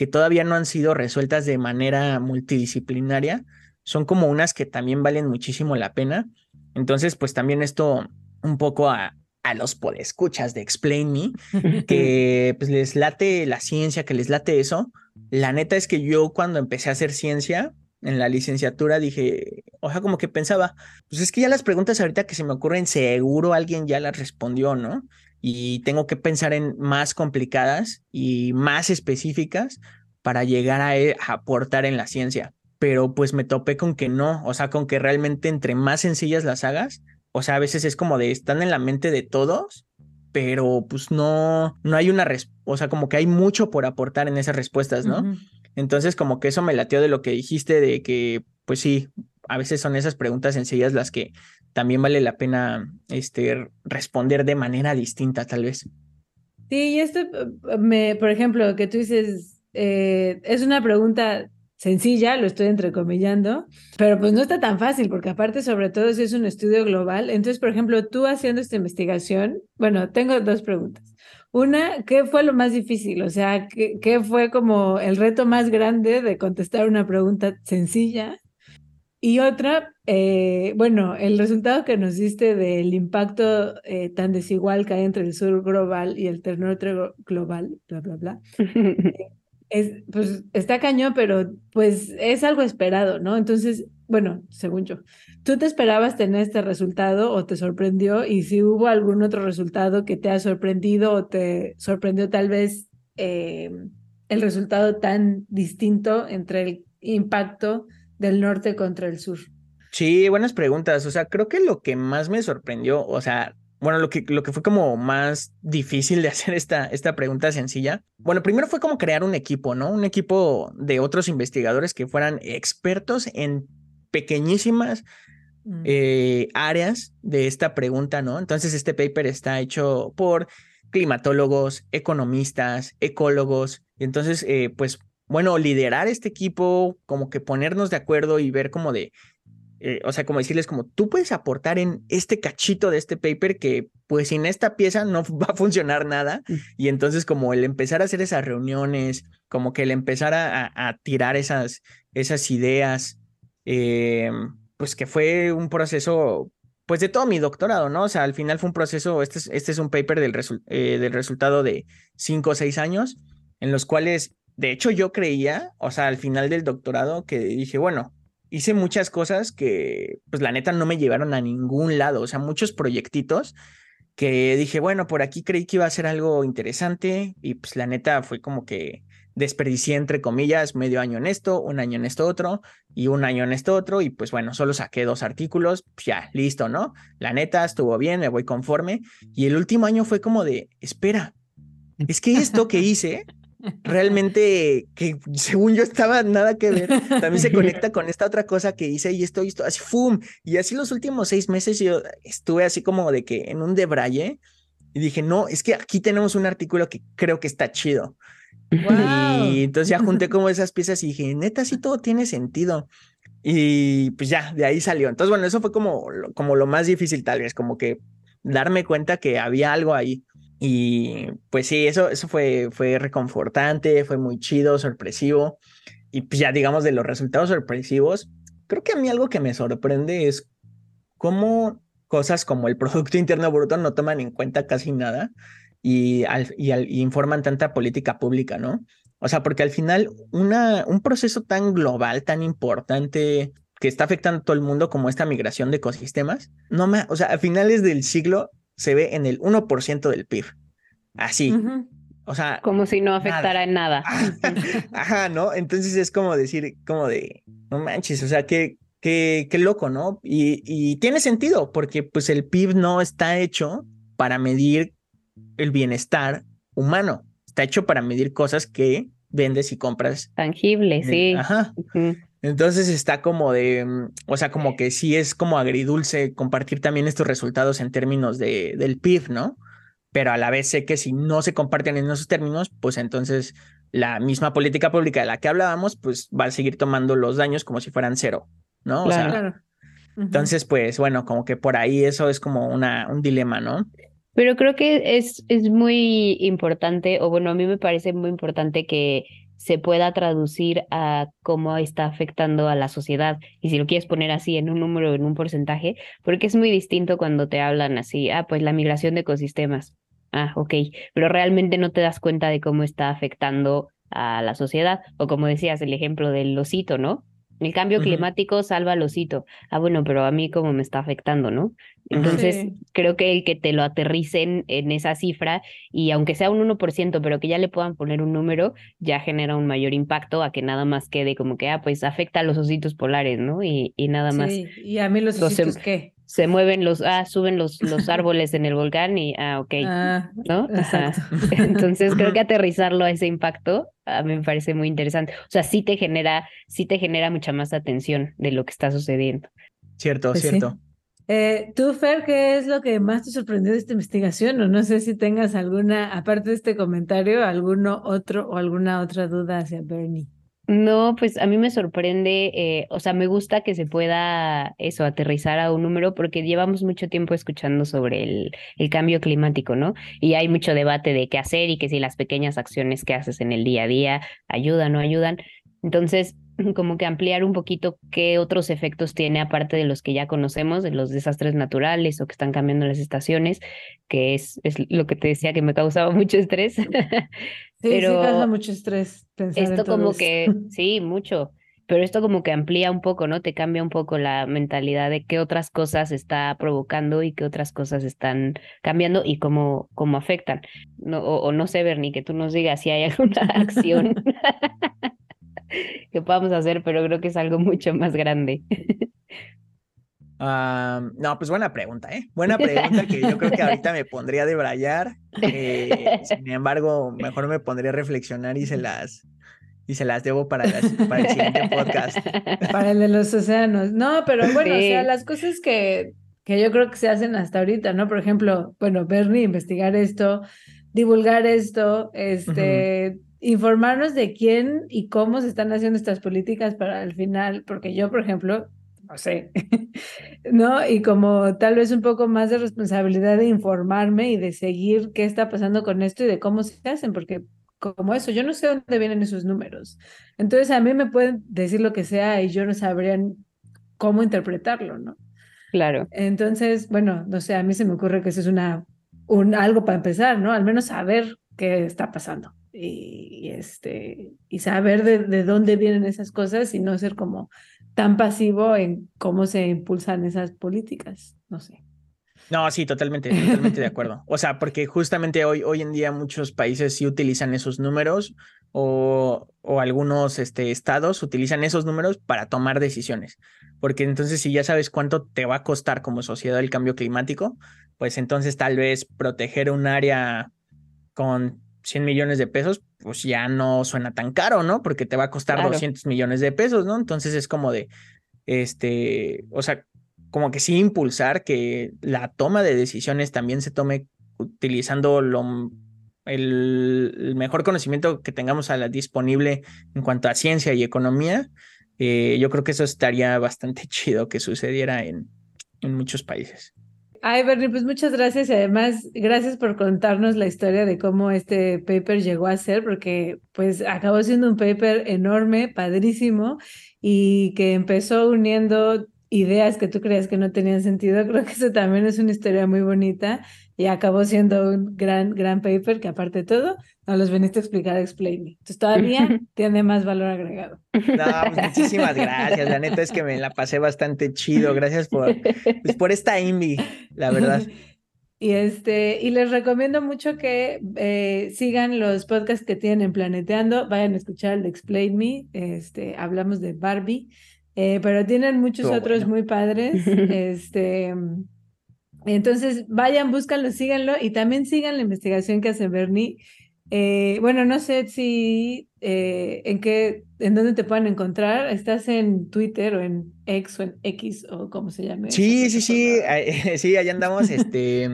que todavía no han sido resueltas de manera multidisciplinaria, son como unas que también valen muchísimo la pena. Entonces, pues también esto un poco a, a los podescuchas de Explain Me, que pues les late la ciencia, que les late eso. La neta es que yo cuando empecé a hacer ciencia en la licenciatura dije, o sea, como que pensaba, pues es que ya las preguntas ahorita que se me ocurren, seguro alguien ya las respondió, ¿no? Y tengo que pensar en más complicadas y más específicas para llegar a, e, aportar en la ciencia. Pero pues me topé con que no, o sea, con que realmente entre más sencillas las hagas, o sea, a veces es como de están en la mente de todos, pero pues no, no hay una, o sea, como que hay mucho por aportar en esas respuestas, ¿no? Entonces como que eso me latió de lo que dijiste de que, pues sí, a veces son esas preguntas sencillas las que también vale la pena este, responder de manera distinta, tal vez. Sí, y esto, eh, me, por ejemplo, que tú dices, eh, es una pregunta sencilla, lo estoy entrecomillando, pero pues no está tan fácil, porque aparte, sobre todo, si es un estudio global. Entonces, por ejemplo, tú haciendo esta investigación, bueno, tengo dos preguntas. Una, ¿qué fue lo más difícil? O sea, ¿qué, qué fue como el reto más grande de contestar una pregunta sencilla? Y otra, eh, bueno, el resultado que nos diste del impacto eh, tan desigual que hay entre el sur global y el norte global, bla, bla, bla, eh, es, pues está cañón, pero pues es algo esperado, ¿no? Entonces, bueno, según yo, ¿tú te esperabas tener este resultado o te sorprendió? Y si hubo algún otro resultado que te ha sorprendido o te sorprendió tal vez el resultado tan distinto entre el impacto del norte contra el sur? Sí, buenas preguntas. O sea, creo que lo que más me sorprendió, o sea, bueno, lo que, lo que fue como más difícil de hacer esta, esta pregunta sencilla, bueno, primero fue como crear un equipo, ¿no? Un equipo de otros investigadores que fueran expertos en pequeñísimas mm. eh, áreas de esta pregunta, ¿no? Entonces, este paper está hecho por climatólogos, economistas, ecólogos, y entonces, eh, pues bueno, liderar este equipo, como que ponernos de acuerdo y ver como de, eh, o sea, como decirles como, tú puedes aportar en este cachito de este paper que pues sin esta pieza no va a funcionar nada. Mm. Y entonces como el empezar a hacer esas reuniones, como que el empezar a, tirar esas, esas ideas, eh, pues que fue un proceso pues de todo mi doctorado, ¿no? O sea, al final fue un proceso, este es, este es un paper del, eh, del resultado de cinco o seis años, en los cuales de hecho, yo creía, o sea, al final del doctorado, que dije, bueno, hice muchas cosas que, pues la neta, no me llevaron a ningún lado. O sea, muchos proyectitos que dije, bueno, por aquí creí que iba a ser algo interesante y pues la neta fue como que desperdicié entre comillas medio año en esto, un año en esto otro y un año en esto otro y pues bueno, solo saqué dos artículos, pues ya, listo, ¿no? La neta estuvo bien, me voy conforme y el último año fue como de, espera, es que esto que hice realmente que según yo estaba nada que ver, también se conecta con esta otra cosa que hice y esto, esto, así, ¡fum! Y así los últimos seis meses yo estuve así como de que en un debraye y dije, no, es que aquí tenemos un artículo que creo que está chido. Y entonces ya junté como esas piezas y dije, neta, sí todo tiene sentido. Y pues ya, de ahí salió. Entonces, bueno, eso fue como, como lo más difícil tal vez, como que darme cuenta que había algo ahí. Y pues sí, eso, eso fue, fue reconfortante, fue muy chido, sorpresivo. Y pues ya digamos de los resultados sorpresivos, creo que a mí algo que me sorprende es cómo cosas como el Producto Interno Bruto no toman en cuenta casi nada y, y, y informan tanta política pública, ¿no? O sea, porque al final una, un proceso tan global, tan importante, que está afectando a todo el mundo como esta migración de ecosistemas, no me, o sea, a finales del siglo se ve en el 1% del PIB. Así. O sea. Como si no afectara en nada. Ajá, ¿no? Entonces es como decir, como de, no manches, o sea, qué, qué, qué loco, ¿no? Y, y tiene sentido, porque pues el PIB no está hecho para medir el bienestar humano. Está hecho para medir cosas que vendes y compras. Tangibles, sí. Ajá. Entonces está como de, mm, o sea, como que sí es como agridulce compartir también estos resultados en términos de, del PIB, ¿no? Pero a la vez sé que si no se comparten en esos términos, pues entonces la misma política pública de la que hablábamos, pues va a seguir tomando los daños como si fueran cero, ¿no? Claro. O sea, entonces, pues bueno, como que por ahí eso es como una, un dilema, ¿no? Pero creo que es, es muy importante, o bueno, a mí me parece muy importante que se pueda traducir a cómo está afectando a la sociedad. Y si lo quieres poner así en un número, en un porcentaje, porque es muy distinto cuando te hablan así, ah, pues la migración de ecosistemas. Ah, ok, pero realmente no te das cuenta de cómo está afectando a la sociedad. O como decías, el ejemplo del osito, ¿no? El cambio climático salva al osito. Ah, bueno, pero a mí cómo me está afectando, ¿no? Entonces, creo que el que te lo aterricen en esa cifra y aunque sea un 1%, pero que ya le puedan poner un número, ya genera un mayor impacto a que nada más quede como que, ah, pues afecta a los ositos polares, ¿no? Y, y nada más. Sí, y a mí los ositos, ¿qué? Se mueven los, ah, suben los, los árboles en el volcán y, ah, ok, ah, ¿no? Entonces creo que aterrizarlo a ese impacto a mí me parece muy interesante. O sea, sí te genera, sí te genera mucha más atención de lo que está sucediendo. Cierto, pues cierto. Eh, Tú, Fer, ¿qué es lo que más te sorprendió de esta investigación? O no sé si tengas alguna, aparte de este comentario, alguno otro o alguna otra duda hacia Bernie. No, pues a mí me sorprende, eh, o sea, me gusta que se pueda eso, aterrizar a un número, porque llevamos mucho tiempo escuchando sobre el, cambio climático, ¿no? Y hay mucho debate de qué hacer y que si las pequeñas acciones que haces en el día a día ayudan o no ayudan. Entonces, como que ampliar un poquito qué otros efectos tiene aparte de los que ya conocemos, de los desastres naturales o que están cambiando las estaciones, que es, es lo que te decía que me causaba mucho estrés. Sí, pero sí causa mucho estrés pensar esto como que, sí, mucho, pero esto como que amplía un poco, ¿no? Te cambia un poco la mentalidad de qué otras cosas está provocando y qué otras cosas están cambiando y cómo, cómo afectan. No, o, no sé, Bernie, que tú nos digas si hay alguna acción que podamos hacer, pero creo que es algo mucho más grande. No, pues buena pregunta, ¿eh? Buena pregunta que yo creo que ahorita me pondría de brayar. Eh, sin embargo, mejor me pondría a reflexionar y se las, y se las debo para, para el siguiente podcast. Para el de los océanos. No, pero bueno, o sea, las cosas que, que yo creo que se hacen hasta ahorita, ¿no? Por ejemplo, bueno, Bernie, investigar esto, divulgar esto, este, informarnos de quién y cómo se están haciendo estas políticas para al final, porque yo, por ejemplo, no sé, ¿no? Y como tal vez un poco más de responsabilidad de informarme y de seguir qué está pasando con esto y de cómo se hacen, porque como eso, yo no sé dónde vienen esos números. Entonces a mí me pueden decir lo que sea y yo no sabría cómo interpretarlo, ¿no? Claro. Entonces, bueno, no sé, a mí se me ocurre que eso es una, un, algo para empezar, ¿no? Al menos saber qué está pasando y, este, y saber de, de dónde vienen esas cosas y no ser como tan pasivo en cómo se impulsan esas políticas, no sé. No, sí, totalmente, totalmente de acuerdo. O sea, porque justamente hoy, hoy en día muchos países sí utilizan esos números o, o algunos este, estados utilizan esos números para tomar decisiones. Porque entonces si ya sabes cuánto te va a costar como sociedad el cambio climático, pues entonces tal vez proteger un área con 100 millones de pesos, pues ya no suena tan caro, ¿no? Porque te va a costar 200 millones de pesos, ¿no? Entonces es como de, este, o sea, como que sí impulsar que la toma de decisiones también se tome utilizando lo, el, mejor conocimiento que tengamos a la disponible en cuanto a ciencia y economía. Eh, yo creo que eso estaría bastante chido que sucediera en, en muchos países. Ay, Bernie, pues muchas gracias y además gracias por contarnos la historia de cómo este paper llegó a ser, porque pues acabó siendo un paper enorme, padrísimo y que empezó uniendo ideas que tú creías que no tenían sentido. Creo que eso también es una historia muy bonita y acabó siendo un gran, gran paper que aparte de todo, nos los veniste a explicar a Explain Me. Entonces todavía tiene más valor agregado. No, pues muchísimas gracias. La neta es que me la pasé bastante chido. Gracias por, pues, por esta INVI, la verdad. Y, este, y les recomiendo mucho que eh, sigan los podcasts que tienen Planeteando, vayan a escuchar el de Explain Me, este, hablamos de Barbie, eh, pero tienen muchos otros muy padres. este, entonces, vayan, búscanlo, síganlo y también sigan la investigación que hace Bernie. Eh, bueno, no sé si eh, en qué, en dónde te pueden encontrar. ¿Estás en Twitter o en X o en X o cómo se llame? Sí, sí, sí, sí, allá andamos, este,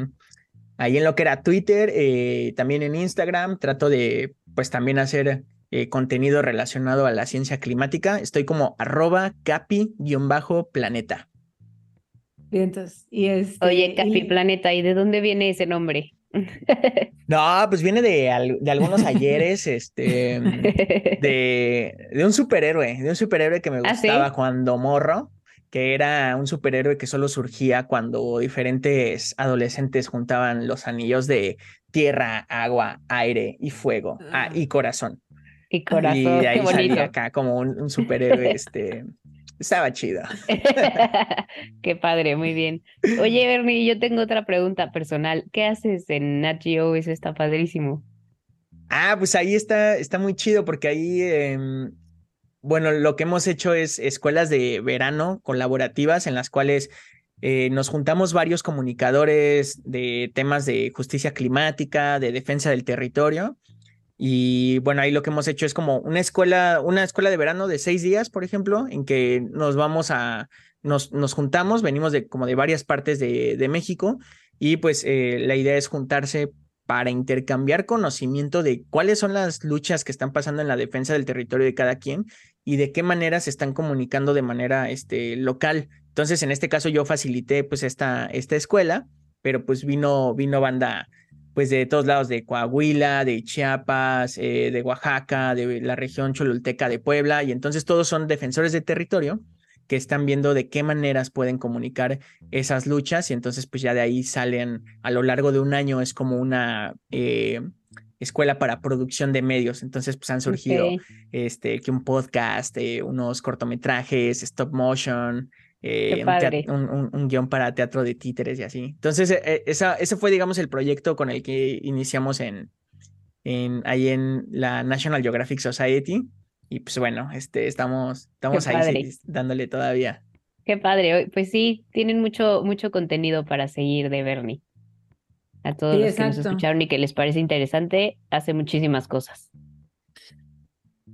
ahí en lo que era Twitter, también en Instagram. Trato de, pues, también hacer eh, contenido relacionado a la ciencia climática. Estoy como arroba capi-planeta. Y este, Oye, Capi Planeta, ¿y de dónde viene ese nombre? No, pues viene de, de algunos ayeres, este, de, de, un superhéroe, de un superhéroe que me ¿Ah, gustaba cuando morro, que era un superhéroe que solo surgía cuando diferentes adolescentes juntaban los anillos de tierra, agua, aire y fuego ah, y corazón. Y corazón. Y de ahí salía acá como un, superhéroe, este. Estaba chido. Qué padre, muy bien. Oye, Bernie, yo tengo otra pregunta personal. ¿Qué haces en Nat Geo? Eso está padrísimo. Ah, pues ahí está, está muy chido porque ahí, em, bueno, lo que hemos hecho es escuelas de verano colaborativas en las cuales eh, nos juntamos varios comunicadores de temas de justicia climática, de defensa del territorio, y bueno, ahí lo que hemos hecho es como una escuela, una escuela de verano de seis días, por ejemplo, en que nos vamos a, nos, nos juntamos, venimos de como de varias partes de, de México y pues eh, la idea es juntarse para intercambiar conocimiento de cuáles son las luchas que están pasando en la defensa del territorio de cada quien y de qué manera se están comunicando de manera este, local. Entonces, en este caso yo facilité pues esta, esta escuela, pero pues vino, vino banda pues de todos lados, de Coahuila, de Chiapas, eh, de Oaxaca, de la región cholulteca de Puebla, y entonces todos son defensores de territorio que están viendo de qué maneras pueden comunicar esas luchas y entonces pues ya de ahí salen a lo largo de un año es como una eh, escuela para producción de medios. Entonces pues han surgido este que un podcast eh, unos cortometrajes stop motion eh, un, guion para teatro de títeres y así. Entonces, eh, esa, ese fue, digamos, el proyecto con el que iniciamos en, en, ahí en la National Geographic Society. Y pues bueno, este, estamos, estamos ahí dándole todavía. Qué padre. Pues sí, tienen mucho, mucho contenido para seguir de Bernie. A todos los que nos escucharon y que les parece interesante, hace muchísimas cosas.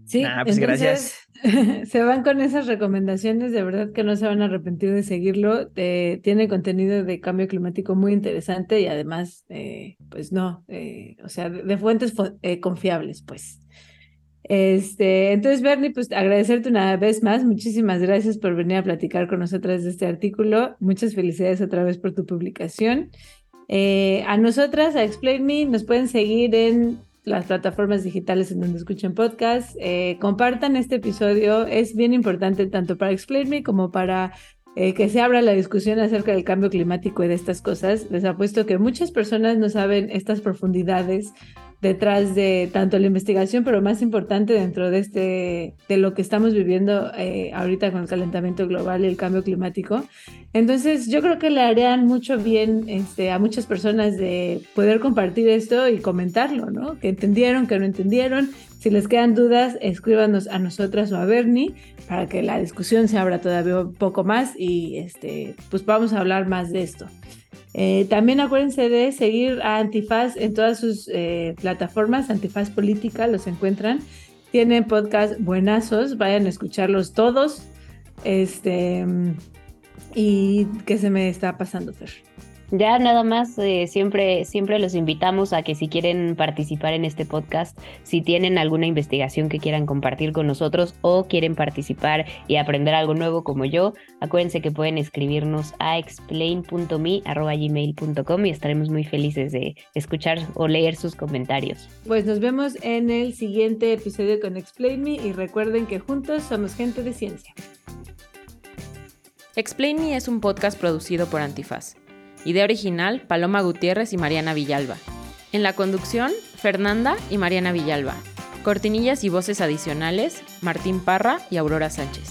Sí, ah, pues gracias. Se van con esas recomendaciones, de verdad que no se van a arrepentir de seguirlo. Eh, tiene contenido de cambio climático muy interesante y además, eh, pues no, eh, o sea, de, fuentes confiables, pues. Este, entonces, Bernie, pues agradecerte una vez más. Muchísimas gracias por venir a platicar con nosotras de este artículo. Muchas felicidades otra vez por tu publicación. a nosotras, a Explain Me, nos pueden seguir en las plataformas digitales en donde escuchen podcast. Eh, compartan este episodio, es bien importante tanto para Explain Me como para eh, que se abra la discusión acerca del cambio climático y de estas cosas. Les apuesto que muchas personas no saben estas profundidades detrás de tanto la investigación, pero más importante dentro de este, de lo que estamos viviendo eh, ahorita con el calentamiento global y el cambio climático. Entonces, yo creo que le harían mucho bien este, a muchas personas de poder compartir esto y comentarlo, ¿no? Que entendieron, que no entendieron. Si les quedan dudas, escríbanos a nosotras o a Bernie para que la discusión se abra todavía un poco más y este, pues vamos a hablar más de esto. Eh, también acuérdense de seguir a Antifaz en todas sus eh, plataformas, Antifaz Política, los encuentran. Tienen podcast buenazos, vayan a escucharlos todos. Este, y qué se me está pasando, Fer. Ya nada más, eh, siempre, siempre los invitamos a que si quieren participar en este podcast, si tienen alguna investigación que quieran compartir con nosotros o quieren participar y aprender algo nuevo como yo, acuérdense que pueden escribirnos a explain.me.gmail.com y estaremos muy felices de escuchar o leer sus comentarios. Pues nos vemos en el siguiente episodio con Explain Me y recuerden que juntos somos gente de ciencia. Explain Me es un podcast producido por Antifaz. Idea original, Paloma Gutiérrez y Mariana Villalba. En la conducción, Fernanda y Mariana Villalba. Cortinillas y voces adicionales, Martín Parra y Aurora Sánchez.